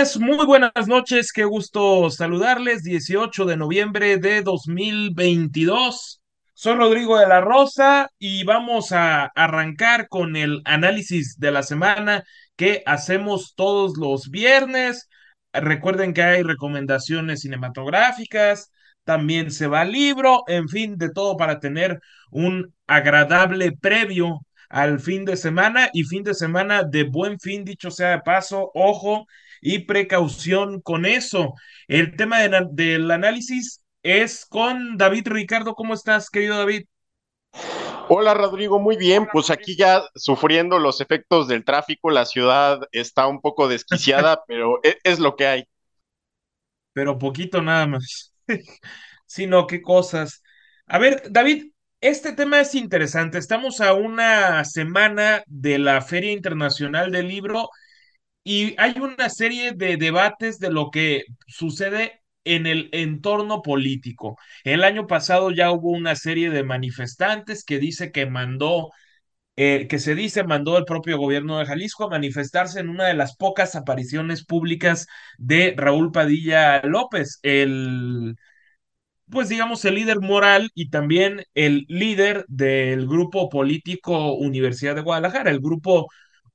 Señores, muy buenas noches, qué gusto saludarles. 18 de noviembre de 2022. Soy Rodrigo de la Rosa y vamos a arrancar con el análisis de la semana que hacemos todos los viernes. Recuerden que hay recomendaciones cinematográficas, también se va libro, en fin, de todo para tener un agradable previo al fin de semana y fin de semana de buen fin, dicho sea de paso, ojo y precaución con eso. El tema del análisis es con David Ricardo. ¿Cómo estás, querido David? Hola Rodrigo, muy bien. Pues aquí ya sufriendo los efectos del tráfico, la ciudad está un poco desquiciada, pero es, es, lo que hay. Pero poquito nada más. Sino qué cosas. A ver, David, este tema es interesante. Estamos a una semana de la Feria Internacional del Libro y hay una serie de debates de lo que sucede en el entorno político. El año pasado ya hubo una serie de manifestantes que dice que mandó, eh, que se dice mandó el propio gobierno de Jalisco a manifestarse en una de las pocas apariciones públicas de Raúl Padilla López, el pues digamos, el líder moral y también el líder del grupo político Universidad de Guadalajara, el grupo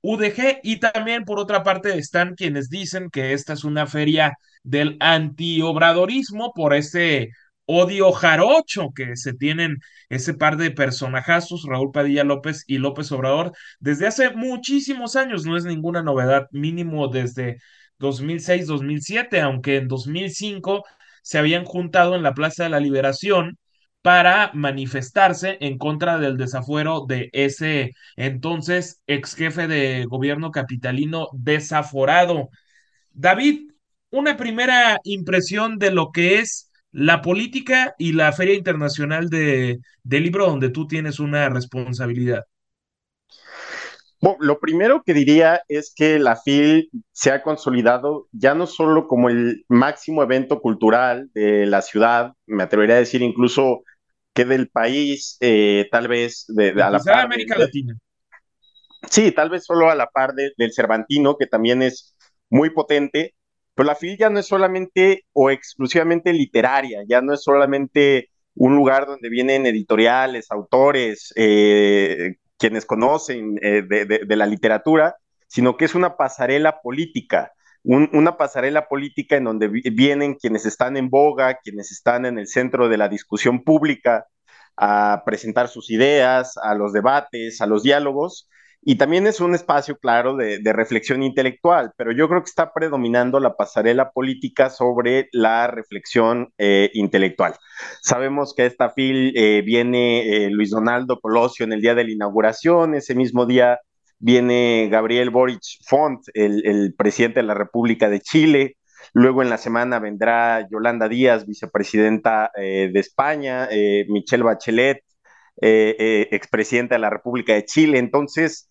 UDG, y también por otra parte están quienes dicen que esta es una feria del antiobradorismo por ese odio jarocho que se tienen ese par de personajazos, Raúl Padilla López y López Obrador, desde hace muchísimos años, no es ninguna novedad, mínimo desde 2006-2007, aunque en 2005 se habían juntado en la Plaza de la Liberación para manifestarse en contra del desafuero de ese entonces ex jefe de gobierno capitalino desaforado. David, una primera impresión de lo que es la política y la Feria Internacional de, Libro, donde tú tienes una responsabilidad. Lo primero que diría es que la FIL se ha consolidado ya no solo como el máximo evento cultural de la ciudad, me atrevería a decir incluso que del país, eh, tal vez de, de a la par América de, Latina. Sí, tal vez solo a la par de, del Cervantino, que también es muy potente, pero la FIL ya no es solamente o exclusivamente literaria, ya no es solamente un lugar donde vienen editoriales, autores, eh, quienes conocen eh, de, de, de, la literatura, sino que es una pasarela política, un, una pasarela política en donde vienen quienes están en boga, quienes están en el centro de la discusión pública, a presentar sus ideas, a los debates, a los diálogos, y también es un espacio, claro, de, de, reflexión intelectual, pero yo creo que está predominando la pasarela política sobre la reflexión eh, intelectual. Sabemos que a esta fil eh, viene eh, Luis Donaldo Colosio en el día de la inauguración, ese mismo día viene Gabriel Boric Font, el, el presidente de la República de Chile, Luego en la semana vendrá Yolanda Díaz, vicepresidenta eh, de España, eh, Michelle Bachelet, eh, expresidenta de la República de Chile. Entonces,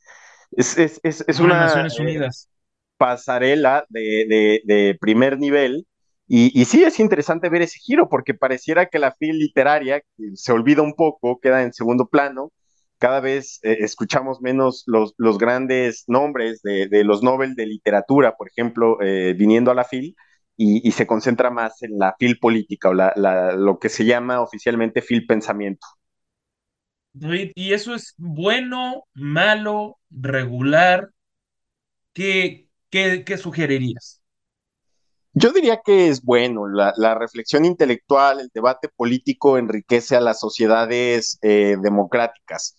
es, es, es, es una Naciones Unidas. pasarela de, de, de, primer nivel. Y, y, sí es interesante ver ese giro, porque pareciera que la fil literaria se olvida un poco, queda en segundo plano. Cada vez eh, escuchamos menos los, los, grandes nombres de, de, los Nobel de literatura, por ejemplo, eh, viniendo a la FIL, y, y, se concentra más en la FIL política o la, la, lo que se llama oficialmente FIL pensamiento. Y eso es bueno, malo, regular. ¿Qué, qué, qué sugerirías? Yo diría que es bueno. La, la, reflexión intelectual, el debate político enriquece a las sociedades eh, democráticas.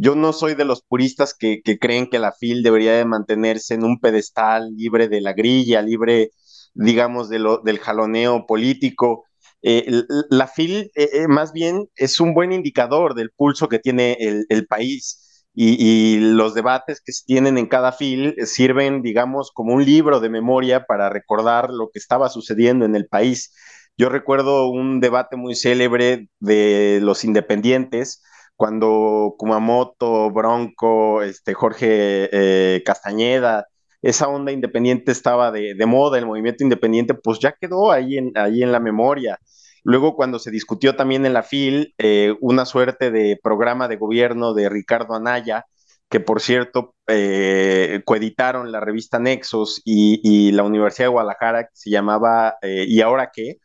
Yo no soy de los puristas que, creen que la FIL debería de mantenerse en un pedestal libre de la grilla, libre, digamos, del jaloneo político. Eh, la FIL eh, más bien es un buen indicador del pulso que tiene el, el país. Y, y, los debates que se tienen en cada fil sirven, digamos, como un libro de memoria para recordar lo que estaba sucediendo en el país. Yo recuerdo un debate muy célebre de los independientes, cuando Kumamoto, Bronco, este, Jorge eh, Castañeda, esa onda independiente estaba de, de, moda, el movimiento independiente, pues ya quedó ahí en, ahí en la memoria. Luego, cuando se discutió también en la FIL eh, una suerte de programa de gobierno de Ricardo Anaya, que por cierto eh, coeditaron la revista Nexos y, la Universidad de Guadalajara, que se llamaba eh, ¿Y ahora qué?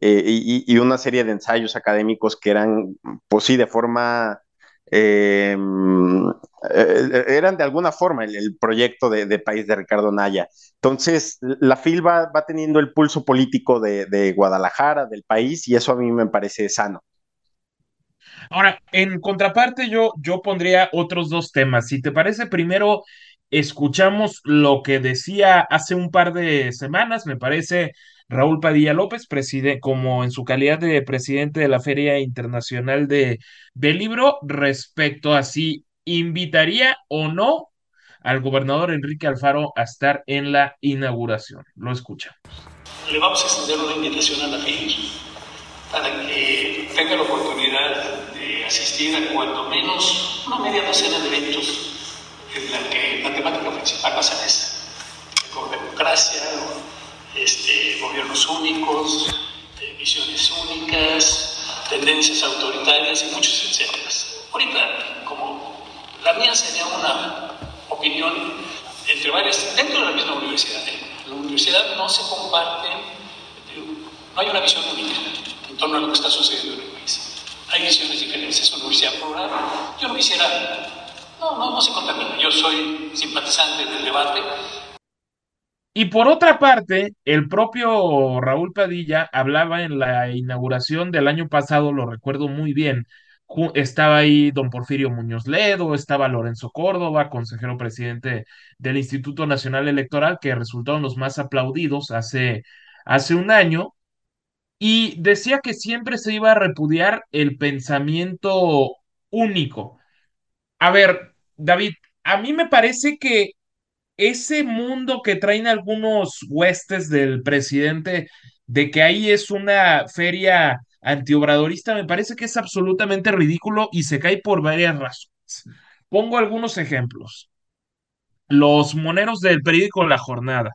Eh, y, una serie de ensayos académicos que eran, pues sí, de forma eh, eh, eran de alguna forma el, proyecto de, país de Ricardo Naya. Entonces, la FIL va, va teniendo el pulso político de, de, Guadalajara, del país, y eso a mí me parece sano. Ahora, en contraparte, yo, yo pondría otros dos temas. Si te parece, primero escuchamos lo que decía hace un par de semanas, me parece, Raúl Padilla López, preside, como en su calidad de presidente de la Feria Internacional de, del Libro, respecto a si invitaría o no al gobernador Enrique Alfaro a estar en la inauguración. Lo escuchamos. Le vamos a extender una invitación a la FIL para que tenga la oportunidad de asistir a cuando menos una media docena de eventos en la que la temática principal va a ser esa, con democracia, este, gobiernos únicos, eh, visiones únicas, tendencias autoritarias y muchos etcétera. Ahorita, como la mía sería una opinión entre varias, dentro de la misma universidad. ¿eh? La universidad no se comparte, no hay una visión única en torno a lo que está sucediendo en el país. Hay visiones diferentes, es una universidad plural. Yo no quisiera no, no, no se contamina. Yo soy simpatizante del debate. Y por otra parte, el propio Raúl Padilla hablaba en la inauguración del año pasado, lo recuerdo muy bien. Estaba ahí don Porfirio Muñoz Ledo, estaba Lorenzo Córdoba, consejero presidente del Instituto Nacional Electoral, que resultaron los más aplaudidos hace, hace un año, y decía que siempre se iba a repudiar el pensamiento único a ver, David, a mí me parece que ese mundo que traen algunos huestes del presidente, de que ahí es una feria antiobradorista, me parece que es absolutamente ridículo y se cae por varias razones. Pongo algunos ejemplos. Los moneros del periódico La Jornada,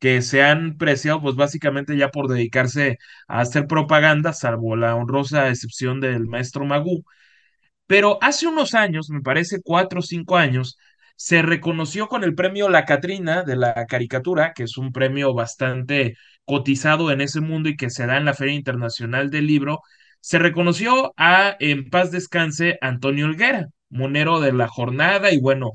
que se han preciado pues básicamente ya por dedicarse a hacer propaganda, salvo la honrosa excepción del maestro Magú pero hace unos años, me parece cuatro o cinco años, se reconoció con el premio La Catrina de la caricatura, que es un premio bastante cotizado en ese mundo y que se da en la Feria Internacional del Libro, se reconoció a, en paz descanse, Antonio Olguera, monero de la jornada y bueno,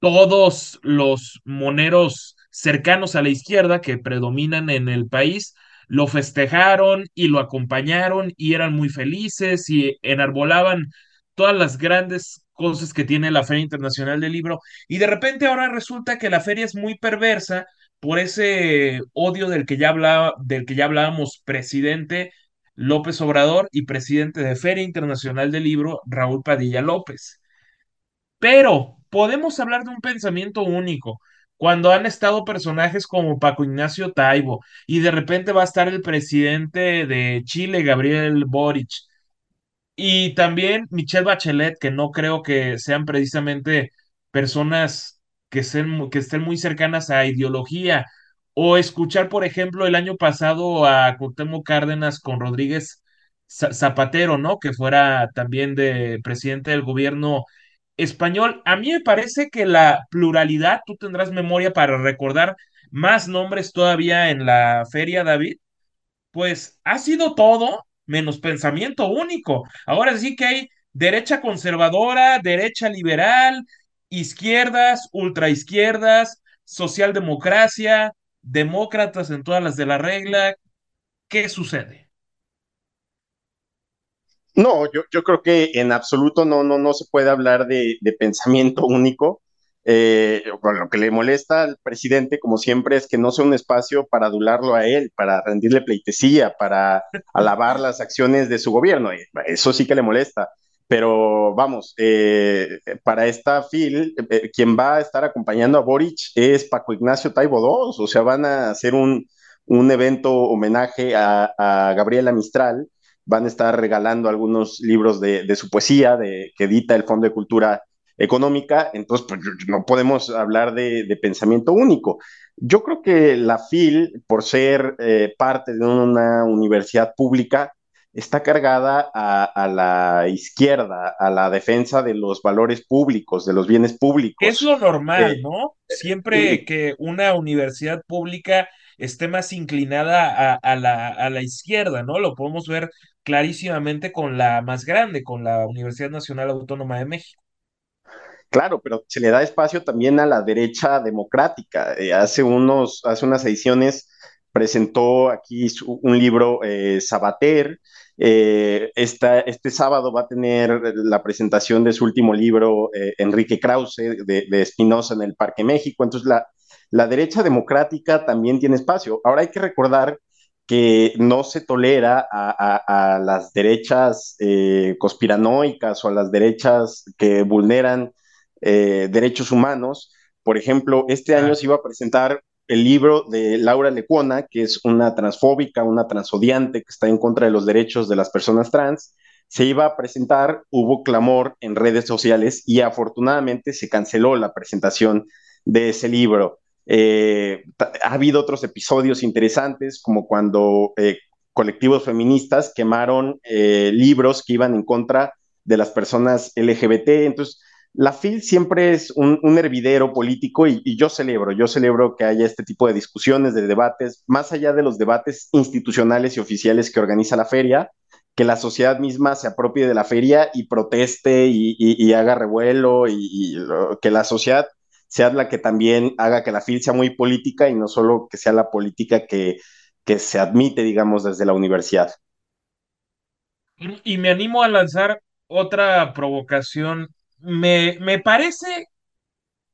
todos los moneros cercanos a la izquierda que predominan en el país lo festejaron y lo acompañaron y eran muy felices y enarbolaban todas las grandes cosas que tiene la Feria Internacional del Libro y de repente ahora resulta que la feria es muy perversa por ese odio del que ya hablaba, del que ya hablábamos presidente López Obrador y presidente de Feria Internacional del Libro Raúl Padilla López. Pero podemos hablar de un pensamiento único cuando han estado personajes como Paco Ignacio Taibo y de repente va a estar el presidente de Chile, Gabriel Boric, y también Michelle Bachelet, que no creo que sean precisamente personas que, que estén muy cercanas a ideología. O escuchar, por ejemplo, el año pasado a Cuauhtémoc Cárdenas con Rodríguez Zapatero, ¿no? Que fuera también de presidente del gobierno español. A mí me parece que la pluralidad, tú tendrás memoria para recordar más nombres todavía en la feria, David, pues ha sido todo menos pensamiento único. Ahora sí que hay derecha conservadora, derecha liberal, izquierdas, ultraizquierdas, socialdemocracia, demócratas en todas las de la regla. ¿Qué sucede? No, yo, yo creo que en absoluto no, no, no se puede hablar de, de pensamiento único. Eh, bueno, lo que le molesta al presidente, como siempre, es que no sea un espacio para adularlo a él, para rendirle pleitesía, para alabar las acciones de su gobierno. Eso sí que le molesta. Pero vamos, eh, para esta FIL, eh, quien va a estar acompañando a Boric es Paco Ignacio Taibo II, o sea, van a hacer un, un evento homenaje a, a Gabriela Mistral, van a estar regalando algunos libros de, de su poesía de, que edita el Fondo de Cultura económica, entonces pues, no podemos hablar de, de, pensamiento único. Yo creo que la FIL, por ser eh, parte de una universidad pública, está cargada a, la izquierda, a la defensa de los valores públicos, de los bienes públicos. Es lo normal, eh, ¿no? Siempre que una universidad pública esté más inclinada a, la, a la izquierda, ¿no? Lo podemos ver clarísimamente con la más grande, con la Universidad Nacional Autónoma de México. Claro, pero se le da espacio también a la derecha democrática. Eh, hace, unos, hace unas ediciones presentó aquí un libro eh, Sabater, eh, este sábado va a tener la presentación de su último libro, Enrique Krause, de, Espinosa en el Parque México. Entonces, la, la derecha democrática también tiene espacio. Ahora hay que recordar que no se tolera a, las derechas conspiranoicas o a las derechas que vulneran derechos humanos. Por ejemplo, este año se iba a presentar el libro de Laura Lecuona, que es una transfóbica, una transodiante que está en contra de los derechos de las personas trans, se iba a presentar, hubo clamor en redes sociales y afortunadamente se canceló la presentación de ese libro. Eh, ha habido otros episodios interesantes, como cuando eh, colectivos feministas quemaron eh, libros que iban en contra de las personas LGBT. Entonces, la FIL siempre es un, hervidero político y, yo celebro, yo celebro que haya este tipo de discusiones, de debates, más allá de los debates institucionales y oficiales que organiza la feria, que la sociedad misma se apropie de la feria y proteste y, haga revuelo y, que la sociedad sea la que también haga que la FIL sea muy política y no solo que sea la política que, que se admite, digamos, desde la universidad. Y me animo a lanzar otra provocación me, me parece,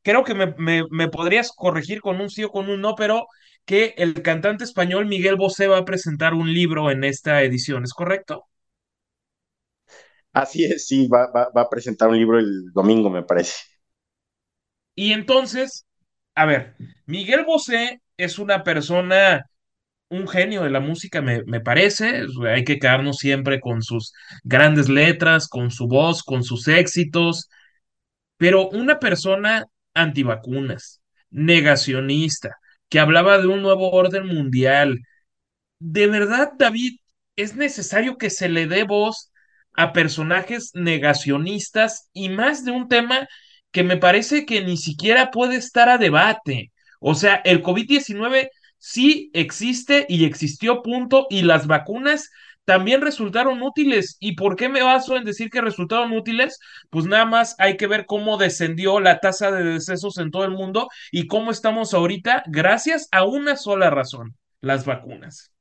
creo que me, me, podrías corregir con un sí o con un no, pero que el cantante español Miguel Bosé va a presentar un libro en esta edición, ¿es correcto? Así es, sí, va, va, va, a presentar un libro el domingo, me parece. Y entonces, a ver, Miguel Bosé es una persona, un genio de la música, me, me parece. Hay que quedarnos siempre con sus grandes letras, con su voz, con sus éxitos. Pero una persona antivacunas, negacionista, que hablaba de un nuevo orden mundial, ¿de verdad, David, es necesario que se le dé voz a personajes negacionistas y más de un tema que me parece que ni siquiera puede estar a debate? O sea, el COVID-19 sí existe y existió, punto, y las vacunas también resultaron útiles. ¿Y por qué me baso en decir que resultaron útiles? Pues nada más hay que ver cómo descendió la tasa de decesos en todo el mundo y cómo estamos ahorita gracias a una sola razón, las vacunas.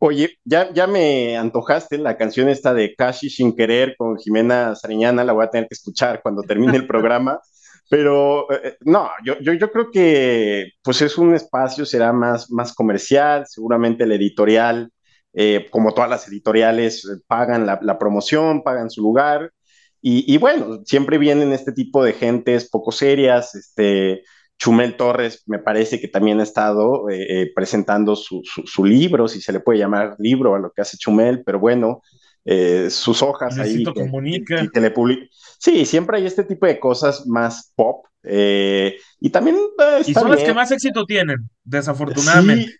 Oye, ya, ya me antojaste la canción esta de Kashi sin querer con Jimena Sariñana, la voy a tener que escuchar cuando termine el programa. Pero eh, no, yo, yo, yo, creo que pues es un espacio, será más, más comercial, seguramente el editorial, eh, como todas las editoriales, eh, pagan la, la promoción, pagan su lugar. Y, y, bueno, siempre vienen este tipo de gentes poco serias. Este, Chumel Torres me parece que también ha estado presentando su, su, su, libro, si se le puede llamar libro a lo que hace Chumel, pero bueno, eh, sus hojas ahí. Que, comunica. Sí, siempre hay este tipo de cosas más pop. Eh, y también. Eh, y son las que más éxito tienen, desafortunadamente.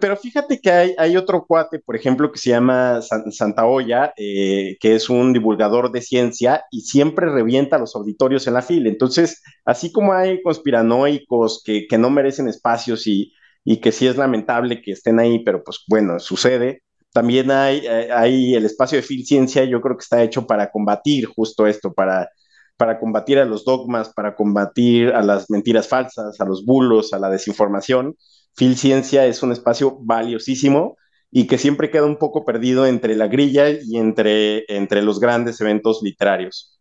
pero fíjate que hay, hay, otro cuate, por ejemplo, que se llama Santa Olla, que es un divulgador de ciencia y siempre revienta los auditorios en la fila. Entonces, así como hay conspiranoicos que, que no merecen espacios y, y que sí es lamentable que estén ahí, pero pues bueno, sucede también hay, eh, hay el espacio de Filciencia, yo creo que está hecho para combatir justo esto, para, para combatir a los dogmas, para combatir a las mentiras falsas, a los bulos, a la desinformación. Filciencia es un espacio valiosísimo y que siempre queda un poco perdido entre la grilla y entre, entre los grandes eventos literarios.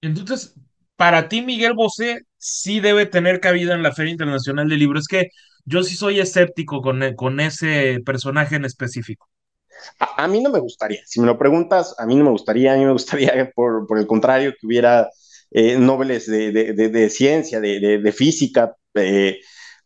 Entonces, para ti, Miguel Bosé, sí debe tener cabida en la Feria Internacional del Libro. Es que yo sí soy escéptico con, e, con ese personaje en específico. A, mí no me gustaría, si me lo preguntas, a mí no me gustaría, a mí me gustaría, por, por el contrario, que hubiera eh, de, de, de, ciencia, de, física. Eh,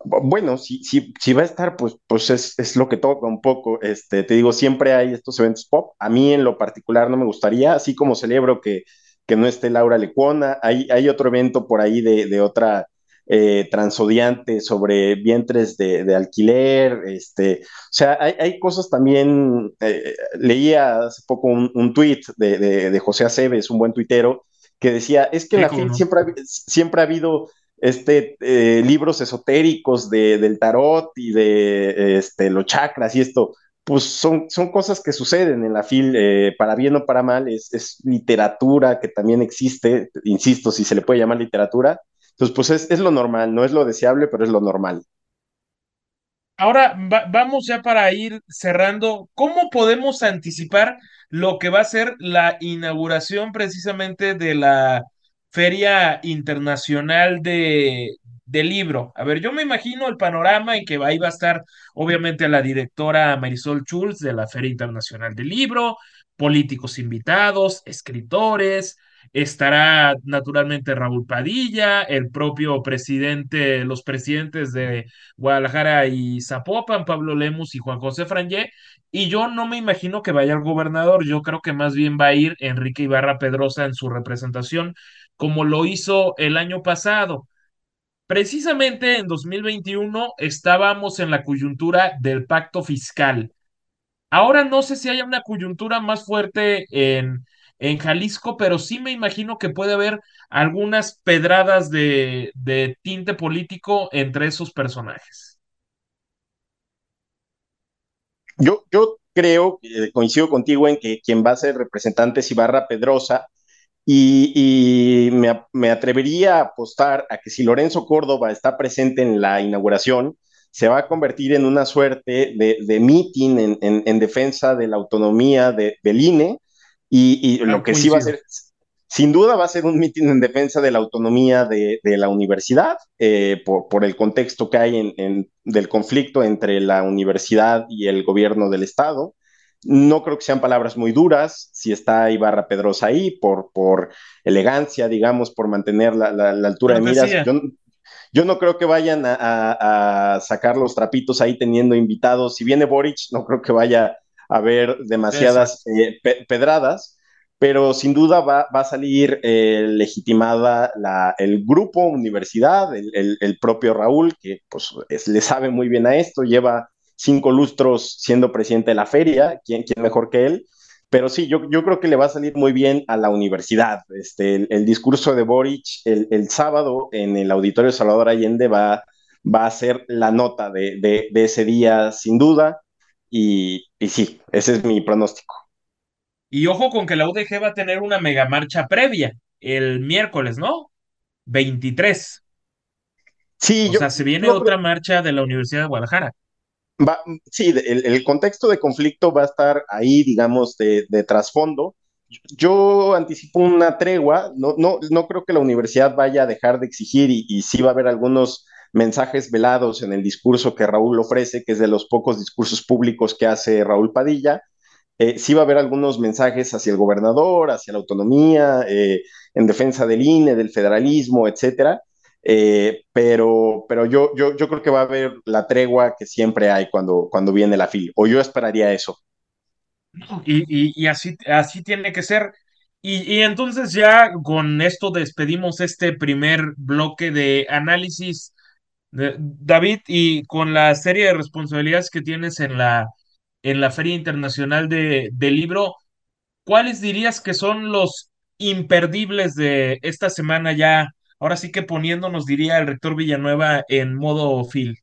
bueno, si, si, si, va a estar, pues, pues es, es, lo que toca un poco. Este, te digo, siempre hay estos eventos pop. A mí en lo particular no me gustaría, así como celebro que, que no esté Laura Lecuona. Hay, hay otro evento por ahí de, de otra eh, transodiante sobre vientres de, de, alquiler, este, o sea, hay, hay cosas también, eh, leía hace poco un, un tweet de, de, de, José Aceves, un buen tuitero, que decía, es que en la FIL no? siempre, ha, siempre ha habido este, eh, libros esotéricos de, del tarot y de este, los chakras y esto, pues son, son cosas que suceden en la FIL, eh, para bien o para mal, es, es, literatura que también existe, insisto, si se le puede llamar literatura, entonces pues es, es lo normal, no es lo deseable, pero es lo normal. Ahora va, vamos ya para ir cerrando, ¿cómo podemos anticipar lo que va a ser la inauguración precisamente de la Feria Internacional de, Libro? A ver, yo me imagino el panorama en que ahí va a estar obviamente la directora Marisol Schulz de la Feria Internacional del Libro, políticos invitados, escritores, estará naturalmente Raúl Padilla, el propio presidente, los presidentes de Guadalajara y Zapopan, Pablo Lemus y Juan José Frangé, y yo no me imagino que vaya el gobernador, yo creo que más bien va a ir Enrique Ibarra Pedrosa en su representación, como lo hizo el año pasado. Precisamente en 2021 estábamos en la coyuntura del pacto fiscal. Ahora no sé si hay una coyuntura más fuerte en, en Jalisco, pero sí me imagino que puede haber algunas pedradas de, tinte político entre esos personajes. Yo, yo creo, eh, coincido contigo en que quien va a ser representante es Ibarra Pedrosa, y, me, me, atrevería a apostar a que si Lorenzo Córdoba está presente en la inauguración, se va a convertir en una suerte de, meeting en, defensa de la autonomía de, del INE y, y lo que sí va a ser, sin duda va a ser un meeting en defensa de la autonomía de, de la universidad eh, por, por, el contexto que hay en, en, del conflicto entre la universidad y el gobierno del Estado. No creo que sean palabras muy duras, si está Ibarra Pedrosa ahí, por, por elegancia, digamos, por mantener la, la, la altura de miras. Yo, yo, no creo que vayan a, a, a, sacar los trapitos ahí teniendo invitados. Si viene Boric, no creo que vaya haber demasiadas eh, pe pedradas, pero sin duda va, va a salir eh, legitimada la, el grupo universidad, el, el, el, propio Raúl, que pues es, le sabe muy bien a esto, lleva cinco lustros siendo presidente de la feria, ¿quién, quién mejor que él? Pero sí, yo, yo, creo que le va a salir muy bien a la universidad. Este, el, el discurso de Boric el, el, sábado en el Auditorio Salvador Allende va, va a ser la nota de, de, de ese día, sin duda. Y, y, sí, ese es mi pronóstico. Y ojo con que la UDG va a tener una mega marcha previa el miércoles, ¿no? 23. Sí, o yo, sea, se viene otra marcha de la Universidad de Guadalajara. Va, sí, el, el, contexto de conflicto va a estar ahí, digamos, de, de trasfondo. Yo anticipo una tregua, no, no, no creo que la universidad vaya a dejar de exigir y, y sí va a haber algunos mensajes velados en el discurso que Raúl ofrece, que es de los pocos discursos públicos que hace Raúl Padilla. Eh, sí va a haber algunos mensajes hacia el gobernador, hacia la autonomía, eh, en defensa del INE, del federalismo, etcétera eh, pero, pero yo, yo, yo creo que va a haber la tregua que siempre hay cuando, cuando viene la FIL, o yo esperaría eso. Y, y, y así, así tiene que ser. Y, y, entonces ya con esto despedimos este primer bloque de análisis, David, y con la serie de responsabilidades que tienes en la, en la Feria Internacional de, de Libro, ¿cuáles dirías que son los imperdibles de esta semana ya ahora sí que poniéndonos, diría el rector Villanueva, en modo Phil.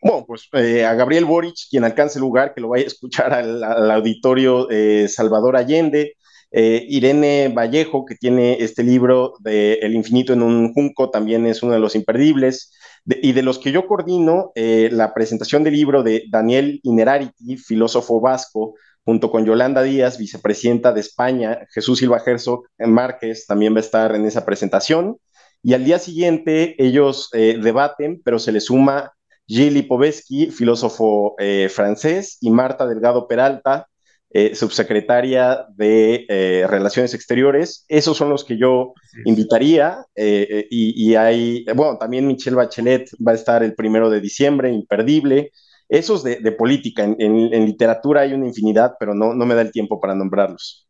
Bueno, pues eh, a Gabriel Boric, quien alcance el lugar, que lo vaya a escuchar al, al auditorio eh, Salvador Allende, eh, Irene Vallejo, que tiene este libro de El infinito en un junco, también es uno de los imperdibles. Y de los que yo coordino, eh, la presentación del libro de Daniel Inerarity, filósofo vasco, junto con Yolanda Díaz, vicepresidenta de España, Jesús Silva Herzog Márquez también va a estar en esa presentación. Y al día siguiente ellos eh, debaten, pero se le suma Gilles Lipovetsky, filósofo eh, francés, y Marta Delgado Peralta, eh, subsecretaria de eh, Relaciones Exteriores. Esos son los que yo invitaría. Eh, y, y, hay, bueno, también Michelle Bachelet va a estar el primero de diciembre, imperdible. Esos de, de política, en, en, en, literatura hay una infinidad, pero no, no me da el tiempo para nombrarlos.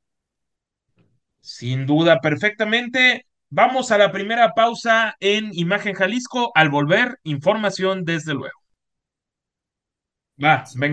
Sin duda, perfectamente. Vamos a la primera pausa en Imagen Jalisco. Al volver, información desde luego. Va, venga.